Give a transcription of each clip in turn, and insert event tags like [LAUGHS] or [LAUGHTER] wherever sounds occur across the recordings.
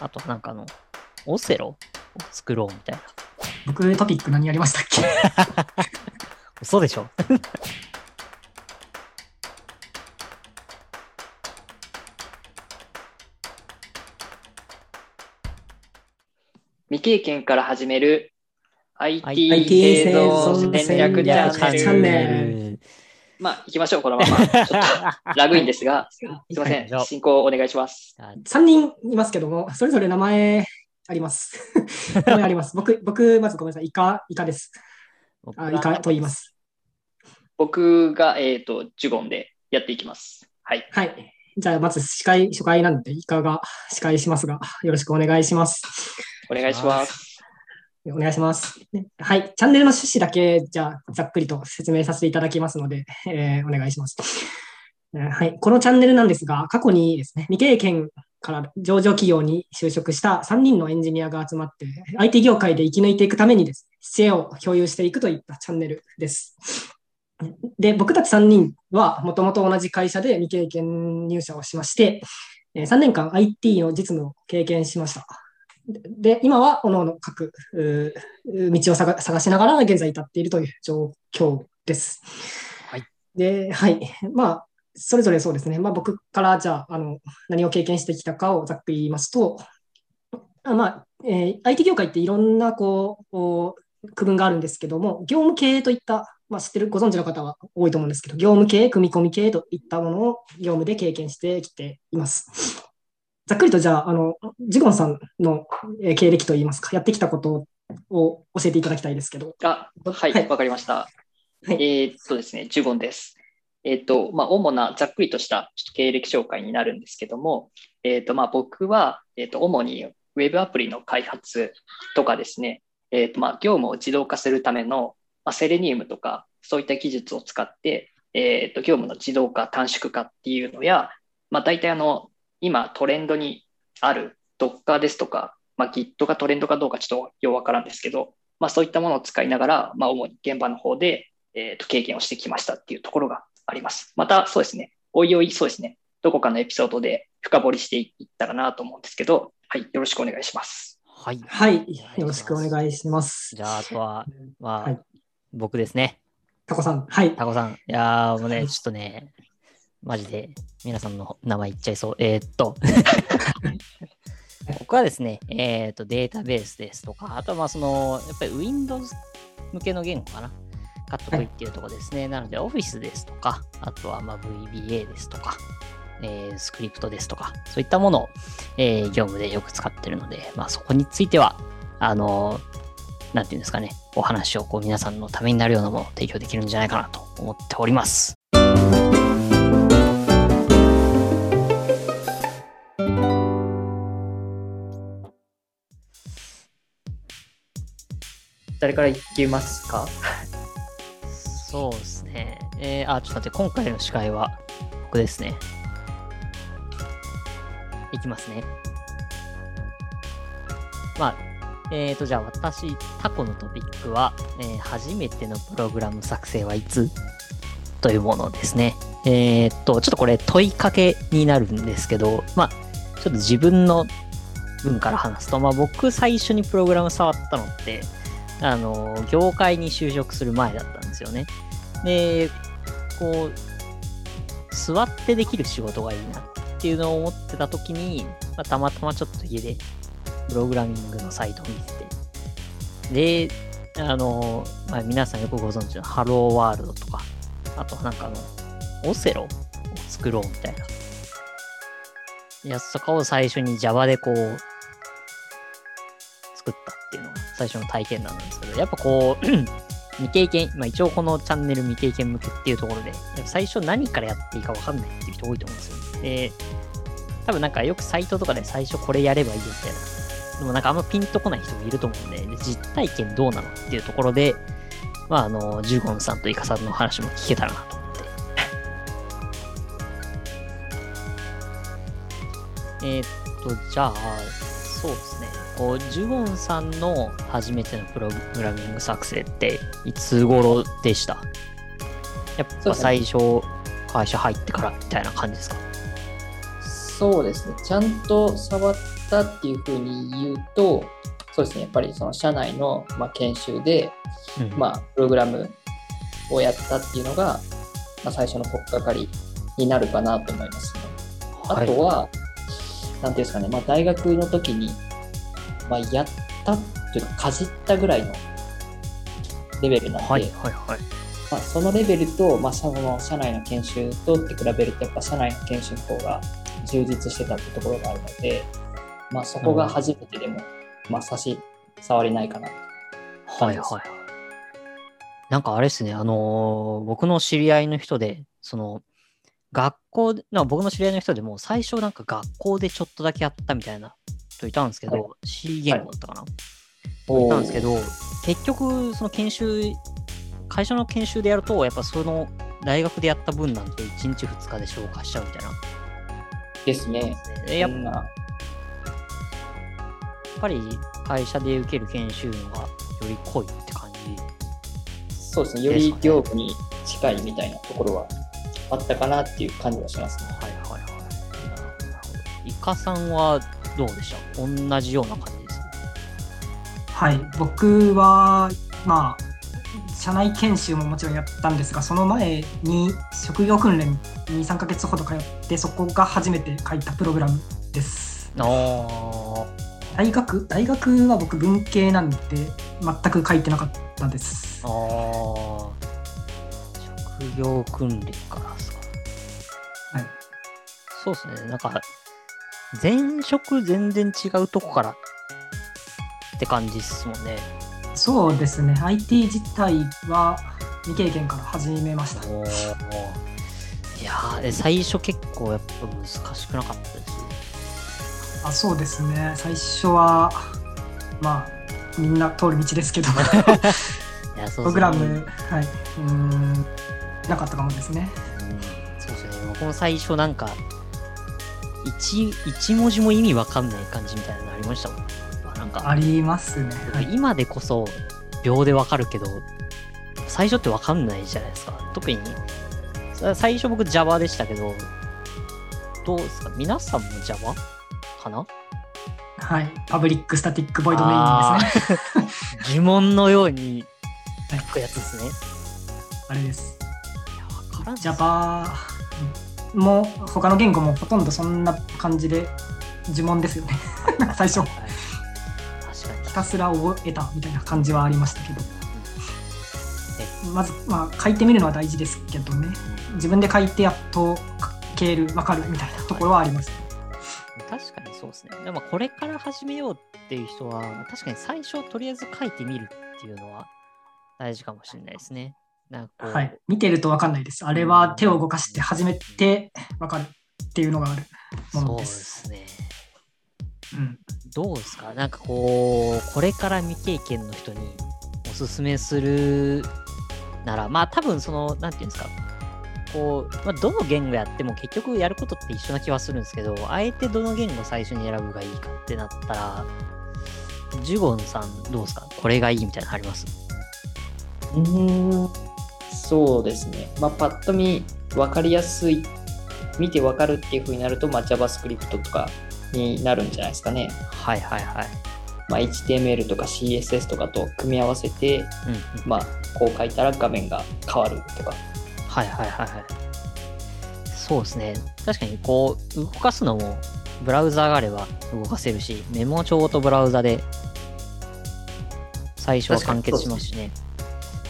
あとなんかあの、オセロを作ろうみたいな。僕トピック何やりましたっけ？[LAUGHS] 嘘でしょ [LAUGHS] 未経験から始める IT 製造戦略チャンネル。まあ、行きましょう、このまま。ちょっとラグインですが、すいませんはい、進行お願いします。?3 人いますけども、それぞれ名前あります。名前あります。僕、僕、まずごめんなさい。イカ、イカです。あイカと言います。僕が、えっ、と、ジュゴンでやっていきます。はい。はい。じゃあ、まず司会、初回なんで、イカが司会しますが、よろしくお願いします。お願いします。お願いします。はい。チャンネルの趣旨だけ、じゃあ、ざっくりと説明させていただきますので、えーお願いします。はい。このチャンネルなんですが、過去にですね、未経験から上場企業に就職した3人のエンジニアが集まって、IT 業界で生き抜いていくためにですね、知恵を共有していくといったチャンネルです。で、僕たち3人は、もともと同じ会社で未経験入社をしまして、3年間 IT の実務を経験しました。で、今は、各々各道を探探しながら現在至っているという状況です。はい。で、はい。まあ、それぞれそうですね。まあ、僕からじゃあ、あの、何を経験してきたかをざっくり言いますと、あまあ、えー IT 業界っていろんな、こう、こう区分があるんですけども、業務系といった、まあ、知ってる、ご存知の方は多いと思うんですけど、業務系、組み込み系といったものを業務で経験してきています。ざっくりとじゃあ、あの、ジゴンさんのえー経歴といいますか、やってきたことを教えていただきたいですけど。あ、はい、はいわかりました。はいえーっとですね、ジュゴンです。えーっと、まあ、主なざっくりとした経歴紹介になるんですけども、えーっと、まあ、僕は、えーっと、主にウェブアプリの開発とかですね、えーっと、まあ、業務を自動化するための、まあ、セレニウムとか、そういった技術を使って、えーっと、業務の自動化、短縮化っていうのや、まあ、大体あの、今トレンドにある Docker ですとか、まあ、Git がトレンドかどうかちょっとようわからんですけど、まあ、そういったものを使いながら、まあ、主に現場の方で、えーと経験をしてきましたっていうところがあります。また、そうですね、おいおい、そうですね、どこかのエピソードで深掘りしていったらなと思うんですけど、はい、よろしくお願いします。はい。はい。よろしくお願いします。じゃあ、あとは、まあ、はい僕ですね。タコさん。はい。タコさん。いやー、もうね、はいちょっとね、マジで、皆さんの名前言っちゃいそう。えーっと、[LAUGHS] 僕はですね、えーっと、データベースですとか、あとはまあ、その、やっぱり Windows 向けの言語かな。カット V っていうところですね。なので、Office ですとか、あとはまあ VBA ですとか、えースクリプトですとか、そういったものを、えー業務でよく使ってるので、まあ、そこについては、あのなんていうんですかね、お話をこう皆さんのためになるようなものを提供できるんじゃないかなと思っております。誰から言ってますか？そうですね。えー、あ、ちょっと待って、今回の司会は僕ですね。いきますね。まあ、えーと、じゃあ私、タコのトピックは、えー初めてのプログラム作成はいつ？というものですね。えーっと、ちょっとこれ問いかけになるんですけど、まあ、ちょっと自分の分から話すと、まあ僕最初にプログラム触ったのって、あの、業界に就職する前だったんですよね。で、こう、座ってできる仕事がいいなっていうのを思ってた時に、まあ、たまたまちょっと家でプログラミングのサイトを見てて、で、あの、まあ、皆さんよくご存知のハローワールドとか、あとなんかあの、オセロを作ろうみたいな。やつとかを最初に Java でこう、作った。最初の体験談なんですけど、やっぱこう、[CLEARS THROAT] 未経験、まあ一応このチャンネル未経験向けっていうところで、最初何からやっていいか分かんないっていう人多いと思うんですよ。で、多分なんかよくサイトとかで最初これやればいいよみたいな。でもなんかあんまピンとこない人もいると思うんで、で実体験どうなのっていうところで、まああの、ジュゴンさんとイカさんの話も聞けたらなと思って。[LAUGHS] えっと、じゃあ、そうですね。ジュゴンさんの初めてのプログラミング作成っていつ頃でした？やっぱ最初、会社入ってからみたいな感じですか？そうですね。ちゃんと触ったっていうふうに言うと、そうですね。やっぱりその社内の、まあ、研修で、うんまあ、プログラムをやったっていうのが、まあ、最初の取っかかりになるかなと思いますね。あはいとは、なんていうんですかね、まあ、大学の時に、まあ、やったというか、かじったぐらいのレベルなんで、はいはいはい。まあ、そのレベルと、まあ、その社内の研修とって比べると、やっぱ社内の研修の方が充実してたってところがあるので、まあ、そこが初めてでも、まあ、差し障りないかな。はいはいはい。なんかあれですね、あのー僕の知り合いの人で、その、学校で、な僕の知り合いの人でも、最初なんか学校でちょっとだけやったみたいな人いたんですけど、は C 言語だったかな、おいたんですけど、結局、その研修、会社の研修でやると、やっぱその大学でやった分なんて1日2日で消化しちゃうみたいな。ですね。でやっそんなぱり会社で受ける研修のがより濃いって感じ。そうですね、より業務に近いみたいなところはあったかなっていう感じはしますね。はいはいはい。イカさんはどうでした同じような感じです。はい、僕は、まあ、社内研修ももちろんやったんですが、その前に職業訓練に3ヶ月ほど通って、そこが初めて書いたプログラムです。大学大学は僕文系なんで、全く書いてなかったです。ああ。職業訓練からですか。はい。そうですね。なんか、前職全然違うとこからって感じっすもんね。そうですね、IT 自体は未経験から始めました。いや最初結構やっぱ難しくなかったです。あそうですね、最初は、まあ、みんな通る道ですけど、[LAUGHS] いやそうプログラム、はい、うーん、なかったかもですね。うんそうですね。僕も最初なんか、一一文字も意味わかんない感じみたいなのありましたもん。なんか、ありますね。はい、今でこそ秒でわかるけど、最初ってわかんないじゃないですか。特に、さ最初僕 Java でしたけど、どうですか？皆さんも Java かな？はい、 public static void main ですね。すね。[LAUGHS] 呪文のように書くやつですね。いあれです。や、わからん Java も他の言語もほとんどそんな感じで呪文ですよね。[LAUGHS] 最初。ひたすら覚えたみたいな感じはありましたけど。まず、まあ、書いてみるのは大事ですけどね。自分で書いてやっと書ける、わかるみたいなところはあります。確かにそうですね。でもこれから始めようっていう人は、確かに最初とりあえず書いてみるっていうのは大事かもしれないですね。なんかこうはい。見てるとわかんないです。あれは手を動かして初めてわかるっていうのがあるもそうでのです。すね。うん。どうですか？なんかこう、これから未経験の人におすすめするなら、まあ多分その、なんていうんですか、こう、まあ、どの言語やっても結局やることって一緒な気はするんですけど、あえてどの言語最初に選ぶがいいかってなったら、ジュゴンさんどうですか？これがいいみたいなのあります？うーん、そうですね。まあ、パッと見、分かりやすい、見て分かるっていう風になると、まあ、JavaScript とかになるんじゃないですかね。はいはいはい。まあ、HTML とか CSS とかと組み合わせて、うんうん。まあ、こう書いたら画面が変わるとか。はいはいはいはい。そうですね。確かにこう、動かすのも、ブラウザがあれば動かせるし、メモ帳とブラウザで最初は完結しますしね。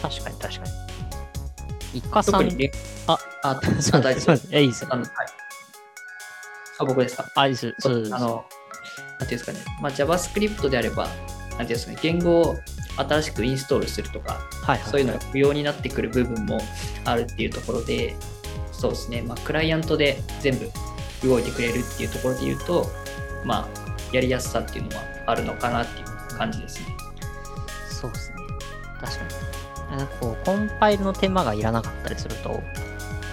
確かに確かに。イカさん、特にね、あ、あ、すいません、あ大丈夫 [LAUGHS] すい。いですよあ。のはい。あ、僕ですか？あ、いいです。そうです。あの、なんていうんですかね、まあ、JavaScript であれば、なんていうんですかね、言語を新しくインストールするとか、はいはい、そういうのが不要になってくる部分もあるっていうところで、そうですね、まあ、クライアントで全部動いてくれるっていうところで言うと、まあ、やりやすさっていうのはあるのかなっていう感じですね。そうですね。確かに。なんかこう、コンパイルの手間がいらなかったりすると、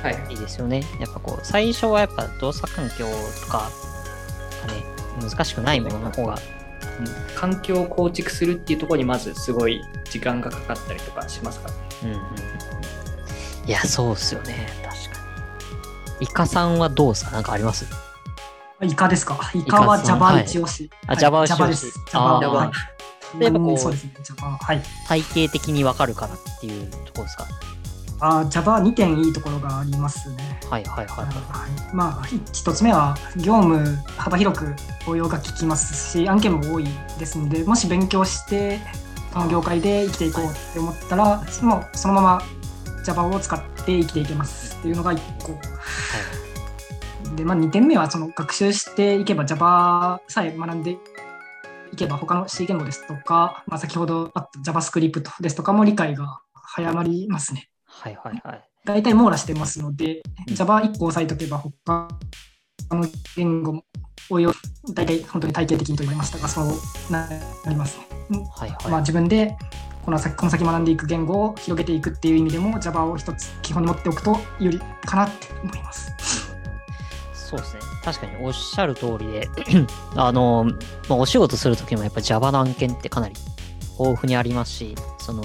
はい。いいですよね。やっぱこう、最初はやっぱ動作環境とか、がね、難しくないものの方が、うん環境を構築するっていうところにまずすごい時間がかかったりとかしますからね。うんうんうん。いや、そうっすよね。確かに。イカさんはどうですかなんかあります？イカですか？イカは Java 一押し。あはい Java 一押し Java です。あ Java ーはい例えばこううんそうですね。はい。体系的にわかるからっていうところですか？あー Java2 点いいところがありますね。はいはいはいはい。はいまあ、ひ一つ目は業務幅広く応用が効きますし案件も多いですのでもし勉強してこの業界で生きていこうって思ったらもうそのまま Java を使って生きていけますっていうのが1個。で、まあ、2点目はその学習していけば Java さえ学んでいけば他の C 言語ですとか、まあ、先ほどあった JavaScript ですとかも理解が早まりますね。はいはいはい。大体網羅してますので、うん Java1 個押さえとけば他の言語も応用、大体本当に体系的にと言われましたが、そうなりますね。はいはい。まあ、自分でこの先この先学んでいく言語を広げていくっていう意味でも Java を一つ基本に持っておくと有利かなって思います。そうですね。確かにおっしゃる通りで、[CLEARS THROAT] あの、まあ、お仕事するときもやっぱ Java の案件ってかなり豊富にありますし、その、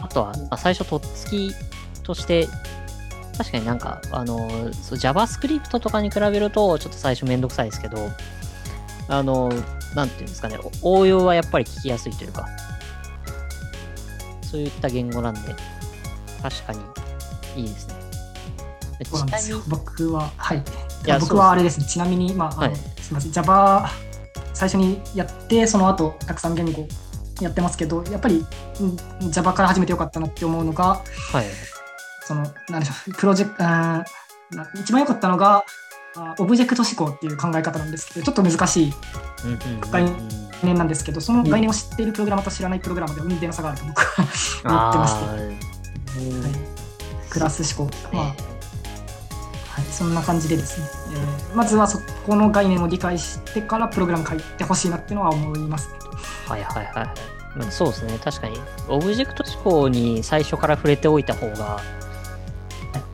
あとは、ま、最初とっつきとして、確かになんか、あの、そう JavaScript とかに比べると、ちょっと最初めんどくさいですけど、あの、なんていうんですかね、応用はやっぱり聞きやすいというか、そういった言語なんで、確かにいいですね。そうなんですよ。僕は、はい。いや僕はあれですね。ちなみに、まあ、はいすみません。Java 最初にやって、その後たくさん言語やってますけど、やっぱりうん Java から始めてよかったなって思うのが、はい。その、なんでしょう、プロジェクト、一番良かったのが、あオブジェクト思考っていう考え方なんですけど、ちょっと難しい概念なんですけど、その概念を知っているプログラマーと知らないプログラマーでは運転の差があると僕は [LAUGHS] 思ってまして、あはいークラス思考。まあねはい、そんな感じでですね、えーまずはそこの概念を理解してからプログラム書いてほしいなっていうのは思いますね。はいはいはいはい。まあそうですね。確かに、オブジェクト思考に最初から触れておいた方が、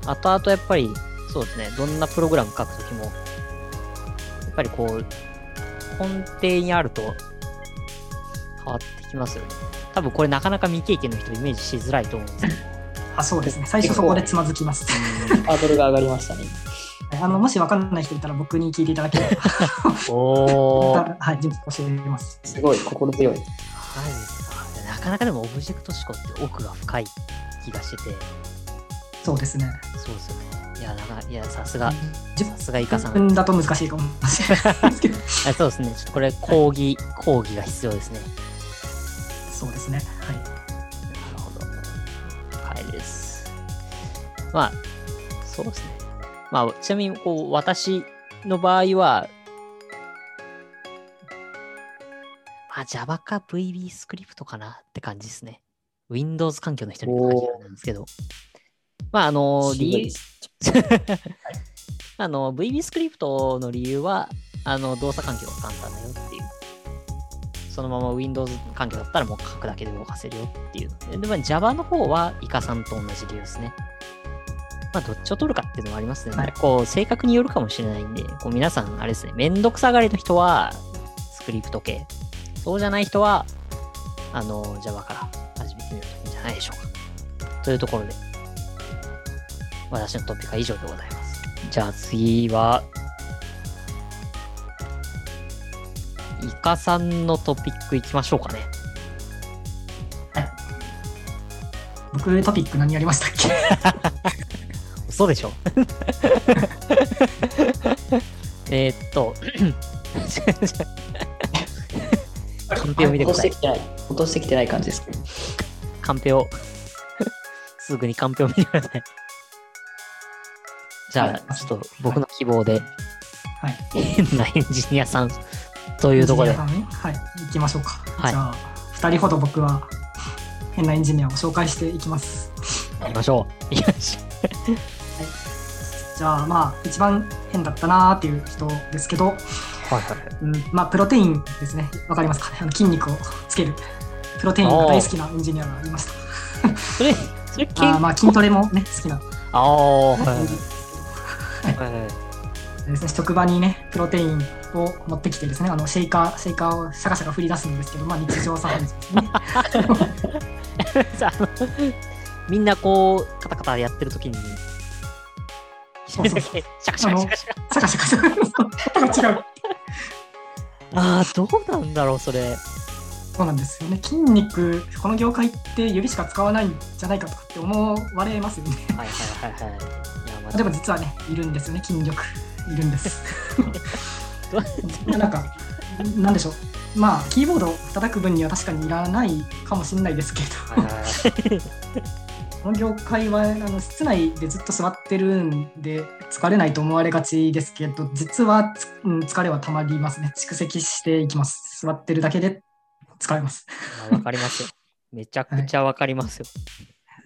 後々やっぱり、そうですね。どんなプログラム書くときも、やっぱりこう、根底にあると変わってきますよね。多分これなかなか未経験の人イメージしづらいと思うんですけど。あそうですね、最初そこでつまずきます。ハードルが上がりましたね。[LAUGHS] あのもし分かんない人いたら僕に聞いていただければ、おー。[LAUGHS] はい、教えます。すごい心強い。マジですか。なかなかでもオブジェクト思考って奥が深い気がしてて、そうですね。そうですよね。いや、なんか、いや、さすが、10さすがイカさん。分だと難しいかもしれないですけど、[LAUGHS] あそうですね。ちょっとこれ、講義、講義が必要ですね。そうですね。はい。まあ、そうですね。まあ、ちなみに、こう、私の場合は、まあ、Java か VB スクリプトかなって感じですね。Windows 環境の人に限るなんですけど。まあ、あの、理由、[LAUGHS] あの、VB スクリプトの理由は、あの、動作環境が簡単だよっていう。そのまま Windows 環境だったらもう書くだけで動かせるよっていうので。で、まあ、Java の方はイカさんと同じ理由ですね。まあ、どっちを取るかっていうのもありますね。はいこう、性格によるかもしれないんで、こう皆さん、あれですね、めんどくさがりの人は、スクリプト系。そうじゃない人は、あの、Java から始めてみるといいんじゃないでしょうか。というところで、私のトピックは以上でございます。じゃあ次は、イカさんのトピックいきましょうかね。僕トピック何やりましたっけ？[LAUGHS] 嘘でしょ？[LAUGHS] えーっと、カンペを見てください落としてき。てない。落としてきてない感じですかカンペを、すぐにカンペを見てください。じゃあ、ちょっと僕の希望で、はい。変なエンジニアさんというところでエンジニア、さんねはい、行きましょうか。はいじゃあ、2人ほど僕は変なエンジニアを紹介していきます。やりましょう。行きましょじゃあ、まあ、一番変だったなーっていう人ですけど、う。はいはい。うん、まあ、プロテインですね。わかりますかあの筋肉をつける。プロテインが大好きなエンジニアがいました。それ、それ、けんあーまあ、筋トレもね、好きなああ、はいはいはい。ですね、職場にね、プロテインを持ってきてですね、あのシェイカー、シェイカーをシャカシャカ振り出すんですけど、まあ日常茶飯事ですね。[LAUGHS] みんなこう、カタカタやってる時に、そうそうだけシャカシャカシャカシャカ。シャカシャカシャカ。違う。[LAUGHS] ああ、どうなんだろう、それ。そうなんですよね。筋肉、この業界って指しか使わないんじゃないかとかって思われますよね。はいはいはいはい。いや、まあでも実はね、いるんですよね、筋力。いるんです。ど [LAUGHS] なんか、なんでしょう。まあ、キーボードを叩く分には確かにいらないかもしれないですけど、はいはいはいこの業界はあの室内でずっと座ってるんで疲れないと思われがちですけど、実はつ、うん、疲れはたまりますね。蓄積していきます。座ってるだけで疲れます。あわかりますよ。めちゃくちゃわかりますよ。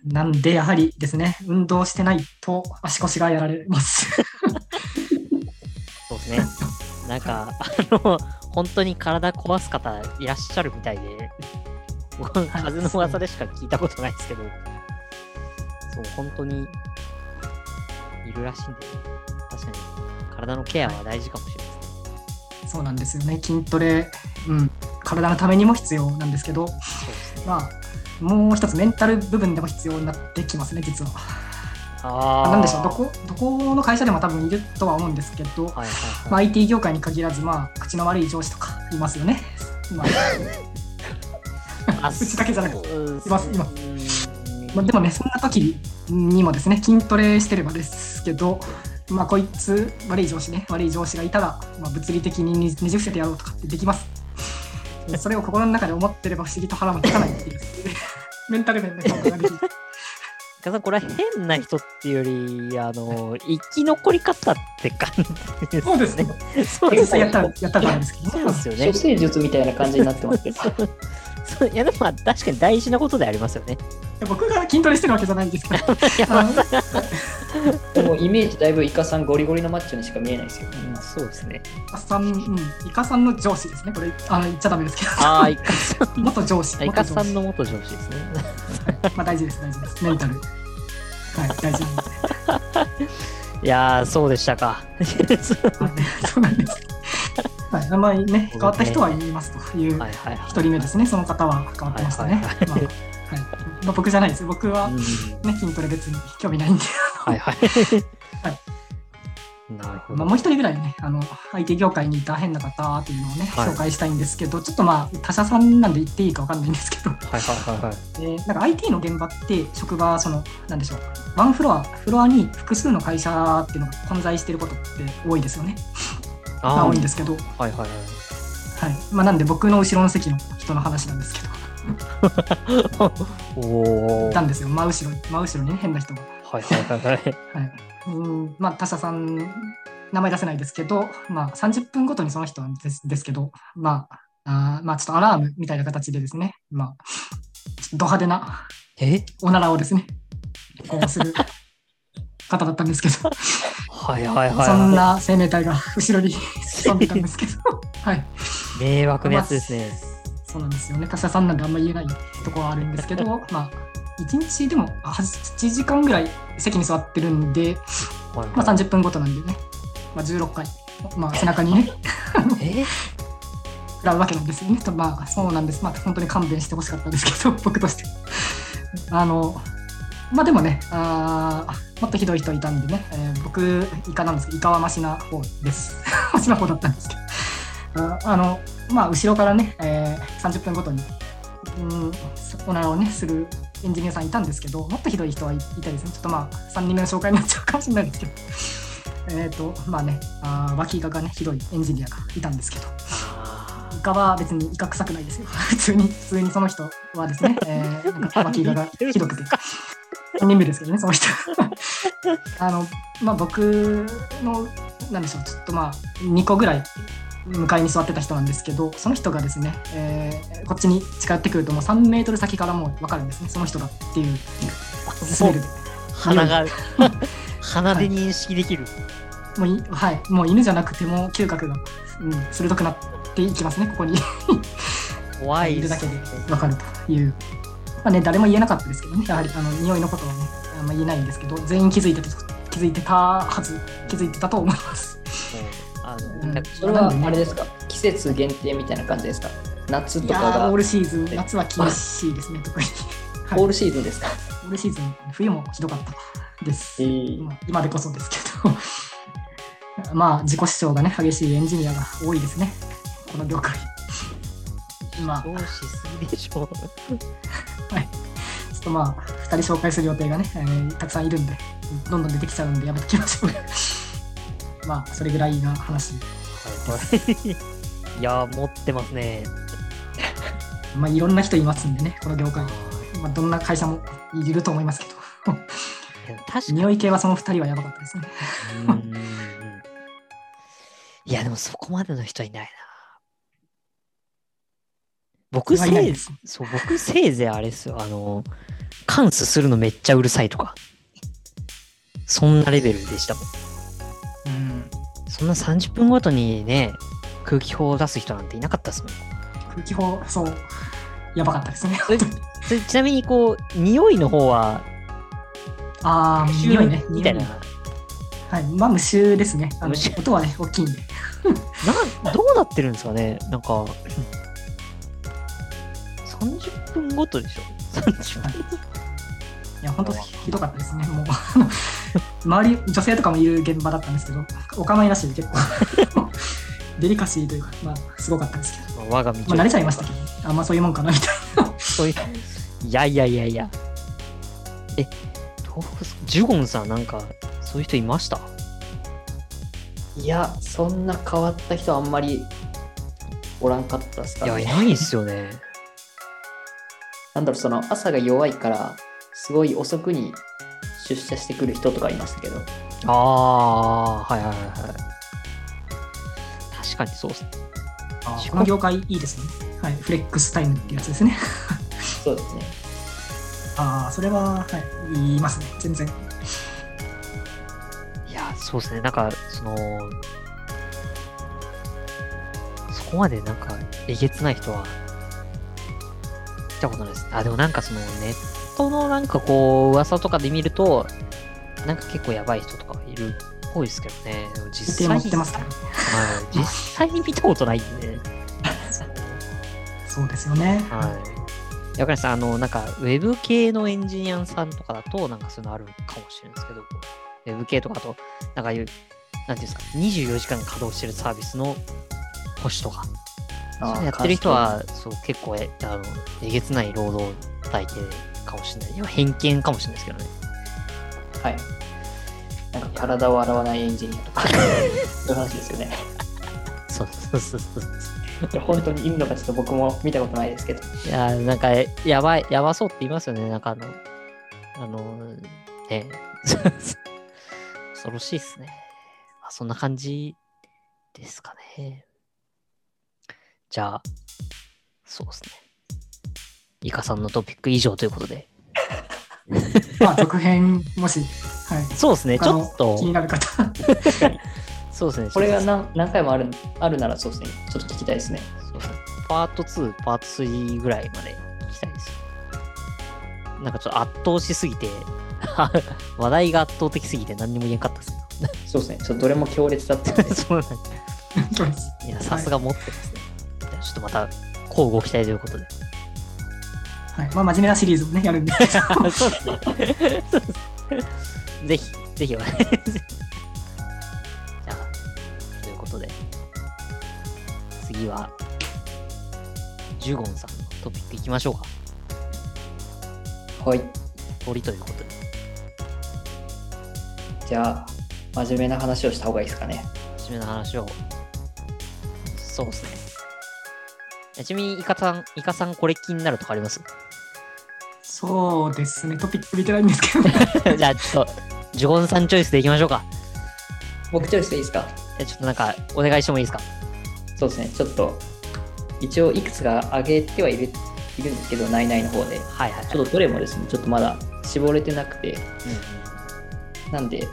なんで、やはりですね、運動してないと足腰がやられます。そうですね。なんか、あの、本当に体壊す方いらっしゃるみたいで、僕、はい風の噂でしか聞いたことないですけど、そう、本当にいるらしいんで、確かに体のケアは大事かもしれないですね。そうなんですよね。筋トレ、うん、体のためにも必要なんですけど、ね。まあ、もう一つメンタル部分でも必要になってきますね、実は。あーなんでしょう、どこ、どこの会社でも多分いるとは思うんですけど、はいはいまあ、はい。IT 業界に限らず、まあ、口の悪い上司とかいますよね。ま [LAUGHS] あ、あ [LAUGHS] うちだけじゃなくて。いますいますうんまあ、でもね、そんな時にもですね、筋トレしてればですけど、まあ、こいつ、悪い上司ね、悪い上司がいたら、まあ、物理的にねねじ伏せてやろうとかってできます。それを心の中で思ってれば不思議と腹も立たないっていう、[LAUGHS] メンタル面で評価ができる。イカさん、これは変な人っていうより、あの、生き残り方って感じですね。そうですね。そうですやったら、やったらなんですけどね。そうですよね処。世術みたいな感じになってますけど。そういや、でもまあ確かに大事なことでありますよね。僕が筋トレしてるわけじゃないんですけど、[LAUGHS] いや、あ [LAUGHS] のでもイメージだいぶイカさんゴリゴリのマッチョにしか見えないですよ。うんそうですね。イカさん、うん、イカさんの上司ですね。これ、あの言っちゃダメですけど、ああ、イカさん。元上司。イカさんの元上司ですね。司まあ大事です、大事です。メンタル。はい、大事なんで。[LAUGHS] いやー、そうでしたか。はいそうなんです。はい、あんまりね、変わった人は言いますというはいはいはい。一人目ですね。その方は変わってましたね。僕じゃないです。僕はうんね、筋トレ別に興味ないんで。はいはい。[LAUGHS] はいなるほど。まあ、もう一人ぐらいね、あの、IT 業界にいた変な方っていうのをね、はい紹介したいんですけど、ちょっとまあ、他社さんなんで言っていいかわかんないんですけど、はいはいはいはい。えーなんか IT の現場って職場そのなんでしょうワンフロアフロアに複数の会社っていうのが混在していることって多いですよね。まああ多いんですけど、はいはいはい。はい。まあなんで僕の後ろの席の人の話なんですけど、[LAUGHS] おお。いたんですよ。真後ろに真後ろにね変な人が。はいはいはいはい。[LAUGHS] はい。うんまあ他社さん名前出せないですけど、まあ30分ごとにその人ですですけど、まああーまあちょっとアラームみたいな形でですね、まあド派手なえ？おならをですね、こうする方だったんですけど。はいはいはい。そんな生命体が後ろに潜んでたんですけど、[LAUGHS] はい。迷惑なやつですね。そうなんですよね。他社さんなんであんま言えないところはあるんですけど、[LAUGHS] まあ、1日でもあ8時間ぐらい席に座ってるんで、はいまあ、30分ごとなんでね、まあ、16回、まあ、背中にね、え？食 [LAUGHS] らうわけなんですよね。とまあ、そうなんです。まあ、本当に勘弁してほしかったですけど、僕として。あの、まあでもね、あーもっとひどい人いたんでね、えー僕、イカなんですけど、イカはマシな方です。[LAUGHS] マシな方だったんですけど、あの、まあ、後ろからね、えー30分ごとに、うん、おならをね、するエンジニアさんいたんですけど、もっとひどい人はいいたですね。ちょっとまあ、3人目の紹介になっちゃうかもしれないですけど、えっ、と、まあね、あー脇ががね、ひどいエンジニアがいたんですけど、イカは別にイカ臭くないですよ。普通に、普通にその人はですね、えー、なんか脇ががひどくて。3人目ですけどね、その人。[LAUGHS] あの、まあ僕の、なんでしょう、ちょっとまあ、2個ぐらい向かいに座ってた人なんですけど、その人がですね、えーこっちに近寄ってくるともう3メートル先からもう分かるんですね、その人だっていうスメルで。鼻が、鼻で認識できる。もうい、はい、もう犬じゃなくても嗅覚が、うん、鋭くなっていきますね、ここに。怖い [LAUGHS] いるだけで分かるという。まあね、誰も言えなかったですけどね、やはりあの匂いのことはね、あんま言えないんですけど、全員気づいてた気づいてたはず、気づいてたと思います。あうんの、それはあれですか？季節限定みたいな感じですか？夏とかがオールシーズン、夏は厳しいですね、特に。は [LAUGHS] いオールシーズンですか？オールシーズン、冬もひどかったです。えーまあ今でこそですけど。[LAUGHS] まあ、自己主張がね、激しいエンジニアが多いですね。この業界。まあ、ちょどうしすぎでしょう。[LAUGHS] っとまあ、2人紹介する予定がね、えーたくさんいるんで、どんどん出てきちゃうんでやめときましょう。[LAUGHS] まあ、それぐらいな話。いやー、持ってますね。[LAUGHS] まあ、いろんな人いますんでね、この業界。まあ、どんな会社もいると思いますけど。いや確かに。匂い系はその2人はやばかったですね。いや、でもそこまでの人はいないな。僕せいそう、僕せいぜいあれですよ。あの、カンスするのめっちゃうるさいとか。そんなレベルでしたもん。うん。そんな30分ごとにね、空気砲を出す人なんていなかったですもん。空気砲、そう、やばかったですね。ちなみにこう、匂いの方は、ああ、臭匂いね。みたいな？匂はい。まあ、無臭ですね。あの音はね、大きいんで。[LAUGHS] などうなってるんですかね？なんか、30分ごとでしょ ?30 分。[LAUGHS] いや、本当ひどかったですね。もう、周り、女性とかもいる現場だったんですけど、お構いなしで結構、[LAUGHS] デリカシーというか、まあ、すごかったんですけど、まあ我が道をまあ、慣れちゃいましたけど、あまあ、そういうもんかな、みたいな。そういう。いやいやいやいや。え、どうすジュゴンさんなんか、そういう人いました？いや、そんな変わった人あんまりおらんかったですかいや、ね。いないっすよね。なんだろう、その朝が弱いから、すごい遅くに出社してくる人とかいましたけど、ああ、はいはいはいはい。確かにそうっすね。この業界いいですね。はい。フレックスタイムってやつですね。そうですね。[LAUGHS] ああ、それは、はい。言いますね。全然。いや、そうですね。なんか、その、そこまでなんか、えげつない人は、見たことないです。あ、でもなんかその、ネットのなんかこう、噂とかで見ると、なんか結構やばい人とかいるっぽいですけどね。実際て持ってますからね。はい、実際に見たことないんで。そうですよね。はい。わかりました。あの、なんか、ウェブ系のエンジニアさんとかだと、なんかそういうのあるかもしれないですけど、ウェブ系とかだと、なんかいう、なんていうんですか、24時間稼働してるサービスの保守とか、やってる人は、そう、結構え、あの、えげつない労働体系かもしれない。いや偏見かもしれないですけどね。はい。なんか体を洗わないエンジニアとか、そういう話ですよね。そうそうそうそう。本当にいるのかちょっと僕も見たことないですけど。いやー、なんか、やばい、やばそうって言いますよね。なんかあの、あの、ね、[LAUGHS] 恐ろしいっすね。まあ、そんな感じですかね。じゃあ、そうですね。イカさんのトピック以上ということで。[LAUGHS] まあ、続編、もし、はい。そうですね、ちょっと気、になる方。[LAUGHS] そうですね。これが何何回もあるあるならそうですね。ちょっと聞きたいですね。とそうですねパート2、パート3ぐらいまで聞きたいです。なんかちょっと圧倒しすぎて、[LAUGHS] 話題が圧倒的すぎて何にも言えんかったですそうですね。ちょっとどれも強烈だった。そうなんです。いや、さすが持ってますね。ちょっとまた、交互期待ということで。はい。まあ、真面目なシリーズもね、やるんで。[LAUGHS] そうですね。そうですぜひ、ぜひお願いします。じゃあ、ということで、次は、ジュゴンさんのトピックいきましょうか。はい。鳥ということで。じゃあ、真面目な話をした方がいいですかね。真面目な話を。そうですね。えちなみに、イカさん、イカさんこれ気になるとかあります？そうですね。トピック見てないんですけど。[LAUGHS] じゃあ、ちょっと、ジュゴンさんチョイスでいきましょうか。僕チョイスでいいですか？じゃあちょっとなんか、お願いしてもいいですか？そうですね。ちょっと、一応いくつか挙げてはいるいるんですけど、ないないの方で。はいはいはい。ちょっとどれもですね、ちょっとまだ絞れてなくて、うんなんで、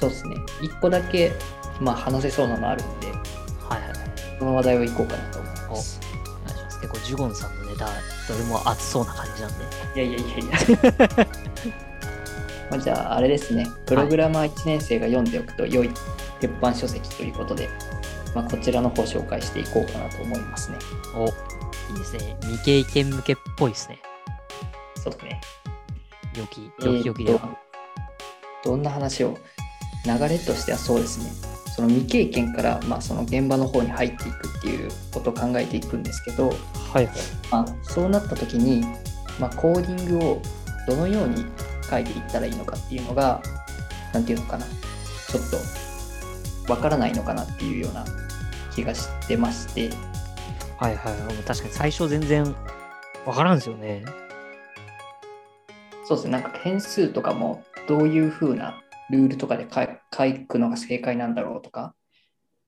そうですね。一個だけ、まあ話せそうなのあるんで、はいはいはい。この話題をいこうかなと思います。結構、ジュゴンさんのネタ、どれも熱そうな感じなんで。いやいやいやいや。[LAUGHS] まあじゃあ、あれですね。プログラマー1年生が読んでおくと良い鉄板書籍ということで、まあ、こちらの方を紹介していこうかなと思いますね。お、いいですね。未経験向けっぽいですね。そうですね。良き、えー良き良きでは。どんな話を流れとしてはそうですねその未経験から、まあ、その現場の方に入っていくっていうことを考えていくんですけど、はいはい。まあ、そうなった時に、まあ、コーディングをどのように書いていったらいいのかっていうのが何て言うのかなちょっとわからないのかなっていうような気がしてましてはいはい。確かに最初全然わからんですよね。そうですねなんか変数とかもどういうふうなルールとかで書くのが正解なんだろうとか。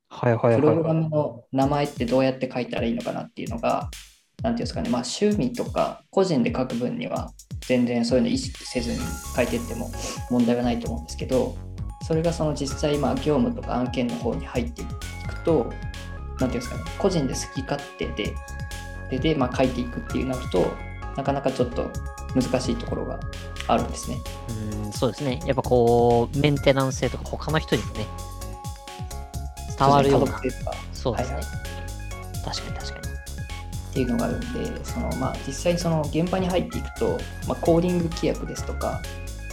はいはいはい、プログラはい。ムの名前ってどうやって書いたらいいのかなっていうのが、なんていうんですかね、まあ趣味とか個人で書く分には全然そういうの意識せずに書いていっても問題はないと思うんですけど、それがその実際まあ業務とか案件の方に入っていくと、なんていうんですかね、個人で好き勝手で、でで、まあ、書いていくっていうなると、なかなかちょっと難しいところがあるんですね。うん、そうですね。やっぱこう、メンテナンス性とか他の人にもね、伝わるような。そうですね。はい確かに確かに。っていうのがあるんで、そのまあ、実際にその現場に入っていくと、まあ、コーディング規約ですとか、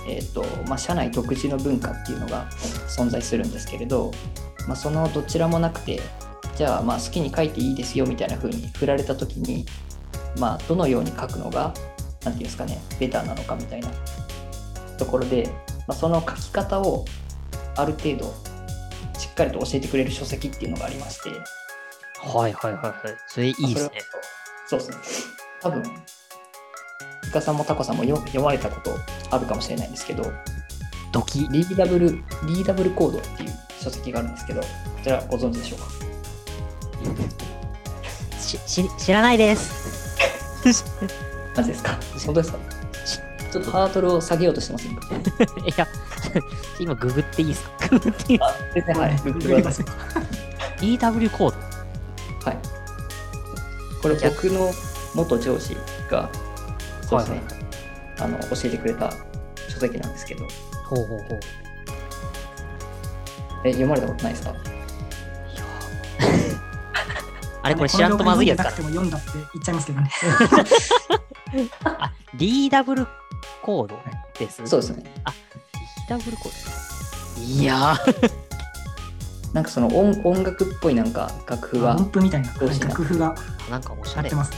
えーとまあ、社内独自の文化っていうのが存在するんですけれど、まあ、そのどちらもなくて、じゃあまあ好きに書いていいですよみたいな風に振られた時に、まあ、どのように書くのが、ていうんですかね、ベターなのかみたいなところで、まあ、その書き方をある程度しっかりと教えてくれる書籍っていうのがありまして、はいはいはいはい。それいいですね。そうですね。多分、イカさんもタコさんもよ読まれたことあるかもしれないんですけど、ドキ。リーダブル、リーダブルコードっていう書籍があるんですけど、こちらご存知でしょうか？し、し、知らないです。[LAUGHS] なぜですか？本当ですか？ちょっとハードルを下げようとしてませんか？[LAUGHS] いや、今ググっていいですか？ググっていいですかはい。グッドです。?EW コード。はい。これ僕の元上司が、そうですね、あの、教えてくれた書籍なんですけど、ほうほうほう。え、読まれたことないですか？いや [LAUGHS] あれこれ知らんとまずいやつかこの情報読んでなくても読んだって言っちゃいますけどね。[LAUGHS] な。あ、DW コードです？そうですね。DW コード。いやー、[LAUGHS] なんかその音音楽っぽいなんか楽譜が音符みたいな楽譜がなんかおしゃれ。おやってますね。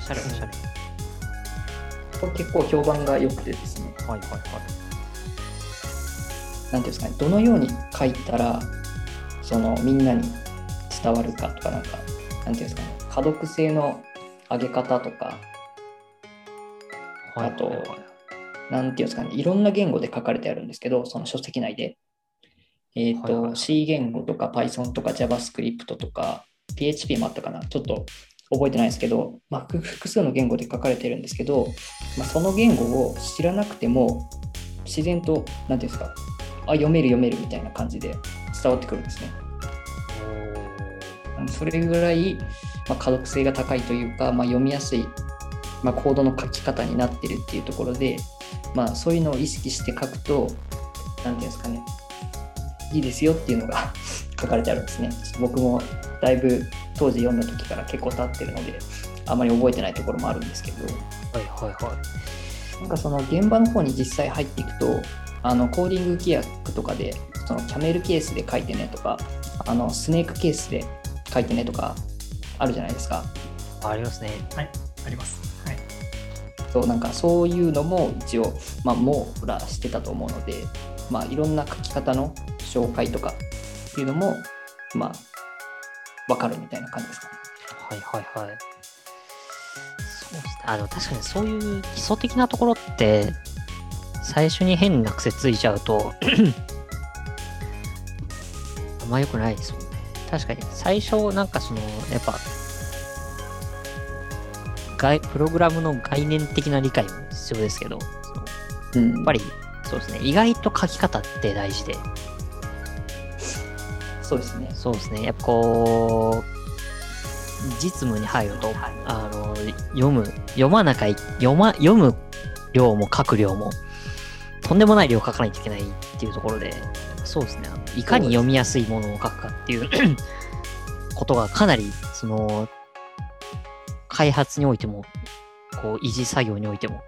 しゃれおしゃれ。これ結構評判が良くてですね、はいはいはい。なんていうんですかね、どのように書いたら、そのみんなに伝わるかとか、なんか、なんていうんですかね、可読性の上げ方とか、はいあとはいはい。なんていうんですかね、いろんな言語で書かれてあるんですけど、その書籍内で。えっ、と、はいはいはい。C 言語とか Python とか JavaScript とか PHP もあったかな、ちょっと覚えてないですけど、まあ、複複数の言語で書かれてるんですけど、まあ、その言語を知らなくても、自然と、なんていうんですか、あ、読める読めるみたいな感じで伝わってくるんですね。それぐらい、まあ、可読性が高いというか、まあ、読みやすい、まあ、コードの書き方になってるっていうところで、まあ、そういうのを意識して書くと、なんていうんですかね、いいですよっていうのが [LAUGHS] 書かれてあるんですね。僕もだいぶ当時読んだ時から結構経ってるので、あまり覚えてないところもあるんですけど、はいはいはい。なんかその現場の方に実際入っていくと、あのコーディング規約とかで、そのキャメルケースで書いてねとか、あのスネークケースで書いてねとかあるじゃないですか。ありますね。あります。そうなんかそういうのも一応、まあ、網羅してたと思うので、まあ、いろんな書き方の紹介とかっていうのも、まあ、分かるみたいな感じですか。はいはいはい。そうですね。あの、確かにそういう基礎的なところって、最初に変な癖ついちゃうと、[CLEARS THROAT] あんま良くないですもんね。確かに、最初なんかその、やっぱ、概プログラムの概念的な理解も必要ですけど、やっぱり、そうですね、意外と書き方って大事で、そうですね。そうですね。やっぱこう、実務に入ると、あの、読む、読まなきゃい、読ま、読む量も書く量も、とんでもない量書かないといけないっていうところで、そうですね。いかに読みやすいものを書くかっていう [COUGHS] ことがかなり、その、開発においても、こう、維持作業においても、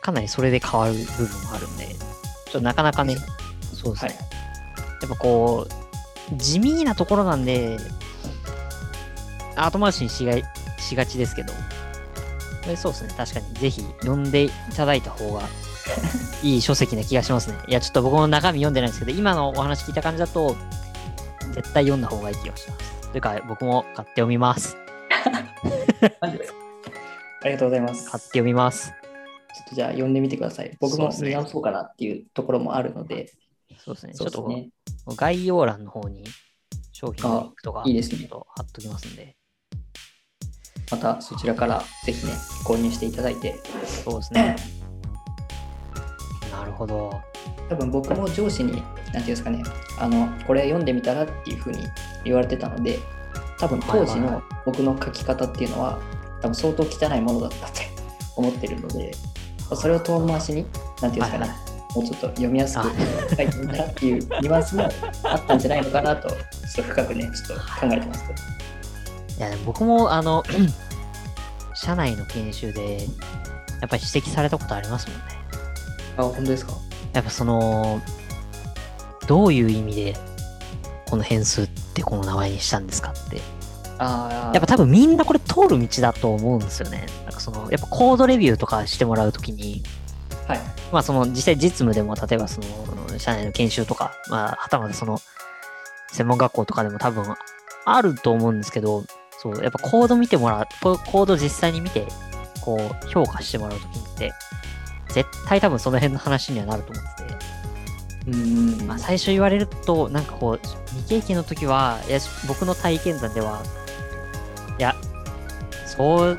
かなりそれで変わる部分があるんで、ちょっとなかなかね、そうですはいね。。やっぱこう、地味なところなんで、後回しにしがしがちですけど、えそうですね。確かに、ぜひ読んでいただいた方が [LAUGHS] いい書籍な気がしますね。いや、ちょっと僕も中身読んでないんですけど、今のお話聞いた感じだと、絶対読んだ方がいい気がします。というか、僕も買って読みます。マジですかありがとうございます。買って読みます。ちょっとじゃあ読んでみてください。僕もそうですね見直そうかなっていうところもあるので、そうですね。ちょっとね。概要欄の方に商品のリンクとかあいいですねちょっと貼っときますんで。またそちらからぜひね、購入していただいて、そうですね。[CLEARS THROAT] なるほど。多分僕も上司に、なんていうんですかね、あの、これ読んでみたらっていうふうに言われてたので、多分当時の僕の書き方っていうのは、多分相当汚いものだったって [LAUGHS] 思ってるので、それを遠回しに、なんていうんですかね、はいはもうちょっと読みやすく書いてみたらっていうニュアンスもあったんじゃないのかなと、ちょっと深くね、ちょっと考えてます。いや、でも僕も、あの、[CLEARS THROAT] 社内の研修で、やっぱり指摘されたことありますもんね。あ、本当ですか？やっぱその、どういう意味で、この変数ってこの名前にしたんですかって。ああ、やっぱ多分みんなこれ通る道だと思うんですよね。なんかその、やっぱコードレビューとかしてもらうときに、はい。まあその実際実務でも例えばその社内の研修とか、まあはたまたその専門学校とかでも多分あると思うんですけど、そう、やっぱコード見てもらう、ココード実際に見て、こう評価してもらうときって、絶対多分その辺の話にはなると思ってて、うん。まあ最初言われると、なんかこう、未経験の時は、いや、僕の体験談では、いや、そう、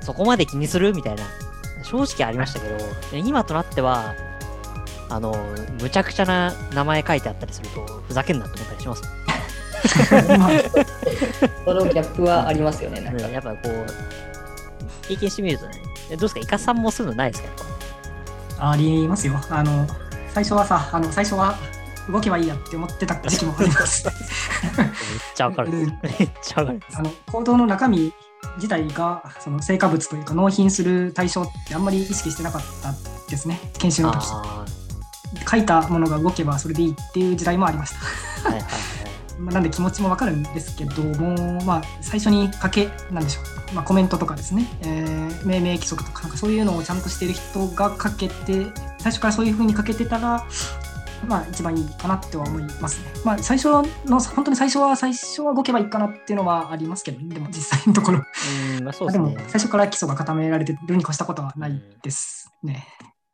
そこまで気にするみたいな、正直ありましたけど、今となっては、あの、むちゃくちゃな名前書いてあったりすると、ふざけんなって思ったりします。ま [LAUGHS] あそのギャップはありますよね、なんか。やっぱこう、経験してみるとね、えどうですか、イカさんもそういうのないですか？ありますよ。あの、最初はさ、あの、最初は動けばいいやって思ってた時期もあります。めっちゃわかる。うんめっちゃわかる。あの、行動の中身自体が、その成果物というか納品する対象ってあんまり意識してなかったですね。研修の時。あ書いたものが動けばそれでいいっていう時代もありました。あ、はいはいはい。[LAUGHS] まあなんで気持ちもわかるんですけども、まあ、最初に書け、なんでしょう、まあ、コメントとかですね、えー命名規則とか、なんかそういうのをちゃんとしている人が書けて、最初からそういうふうに書けてたら、まあ、一番いいかなっては思いますね。まあ、最初の、本当に最初は、最初は動けばいいかなっていうのはありますけど、でも実際のところ、うん、まあそうまあでも。最初から基礎が固められてるに越したことはないですね。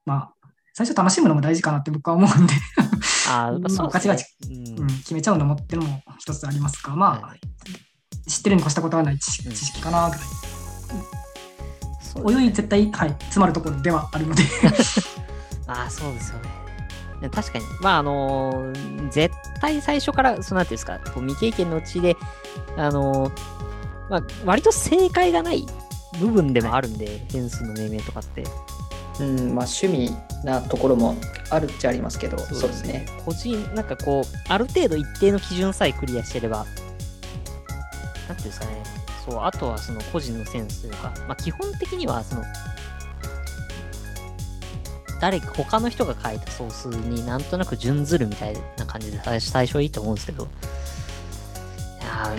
まあ、最初楽しむのも大事かなって僕は思うんで、あ [LAUGHS] あ、そうねガチガチ。うんうん、決めちゃうのもってのも一つありますが、まあ、はい知ってるに越したことはない知識かなぐらい。そうですね泳い絶対、はい、詰まるところではあるので、[LAUGHS] ああ、そうですよね。で確かに。まあ、あのー絶対最初から、そうなんていうんですか、こう未経験のうちで、あのーまあ、割と正解がない部分でもあるんで、変数の命名とかって。うん、まあ趣味なところもあるっちゃありますけど、そうですね。。個人、なんかこう、ある程度一定の基準さえクリアしてれば、なんていうんですかね、そう、あとはその個人のセンスというか、まあ基本的にはその、誰か他の人が書いたソースになんとなく準ずるみたいな感じで最初最初はいいと思うんですけど、いや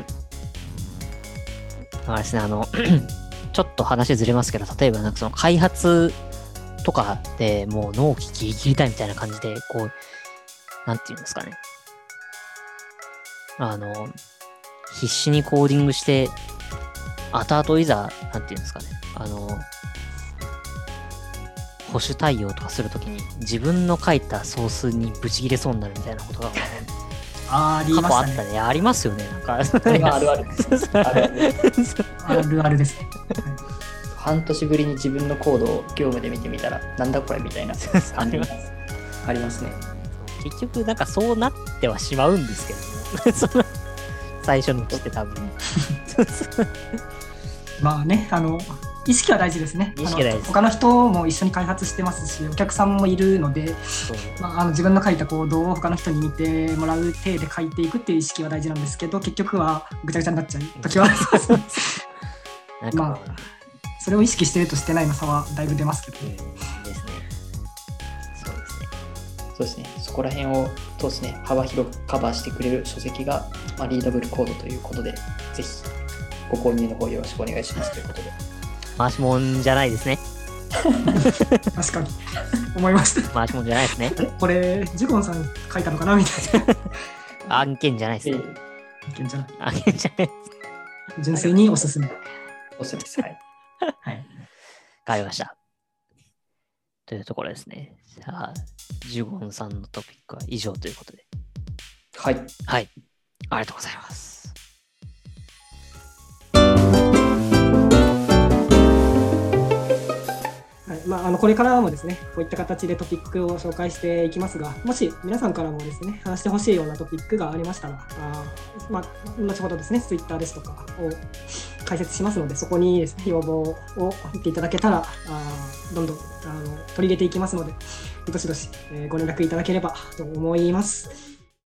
あれですね、あの、[CLEARS THROAT] ちょっと話ずれますけど、例えばなんかその開発とかでもう納期ギリギリだみたいな感じで、こう、なんていうんですかね。あの、必死にコーディングして、後々いざ、なんていうんですかね。あの、保守対応とかするときに自分の書いたソースにブチ切れそうになるみたいなことがあり過ましね。去あったたね。ありますよね。なんか。これはあるある。あるあるあるあるですね。半年ぶりに自分のコードを業務で見てみたら、なんだこれみたいなあ感じがります。ありますね。結局、なんかそうなってはしまうんですけども。その最初のうちって多分。[LAUGHS] まあね、あの、意識は大事ですね。意識大事他の人も一緒に開発してますし、お客さんもいるので、まあ、あの自分の書いたコードを他の人に見てもらう体で書いていくっていう意識は大事なんですけど、結局はぐちゃぐちゃになっちゃう時は [LAUGHS] ます。なんか、まそれを意識してるとしてないの差はだいぶ出ますけどうんですね。そうですね。そうですね、そこら辺をそうですね、幅広くカバーしてくれる書籍が、まあ、リーダブルコードということで、ぜひご購入の方よろしくお願いしますということで。回しもんじゃないですね。[LAUGHS] 確かに。思いました。回しもんじゃないですね。えこれ、ジュゴンさん書いたのかな？みたいな。[LAUGHS] 案件じゃないですね。意見じゃない。案件じゃないです。純粋におすすめ。おすすめです。はい。はい。わかりました。というところですね。じゃあ、ジュゴンさんのトピックは以上ということで。はい。はい。ありがとうございます。まあ、あのこれからもですね、こういった形でトピックを紹介していきますが、もし皆さんからもですね、話してほしいようなトピックがありましたら、あまあ、後ほどですね、Twitter ですとかを解説しますので、そこにですね、要望を言っていただけたら、あどんどんあの取り入れていきますので、どしどし、えご連絡いただければと思います。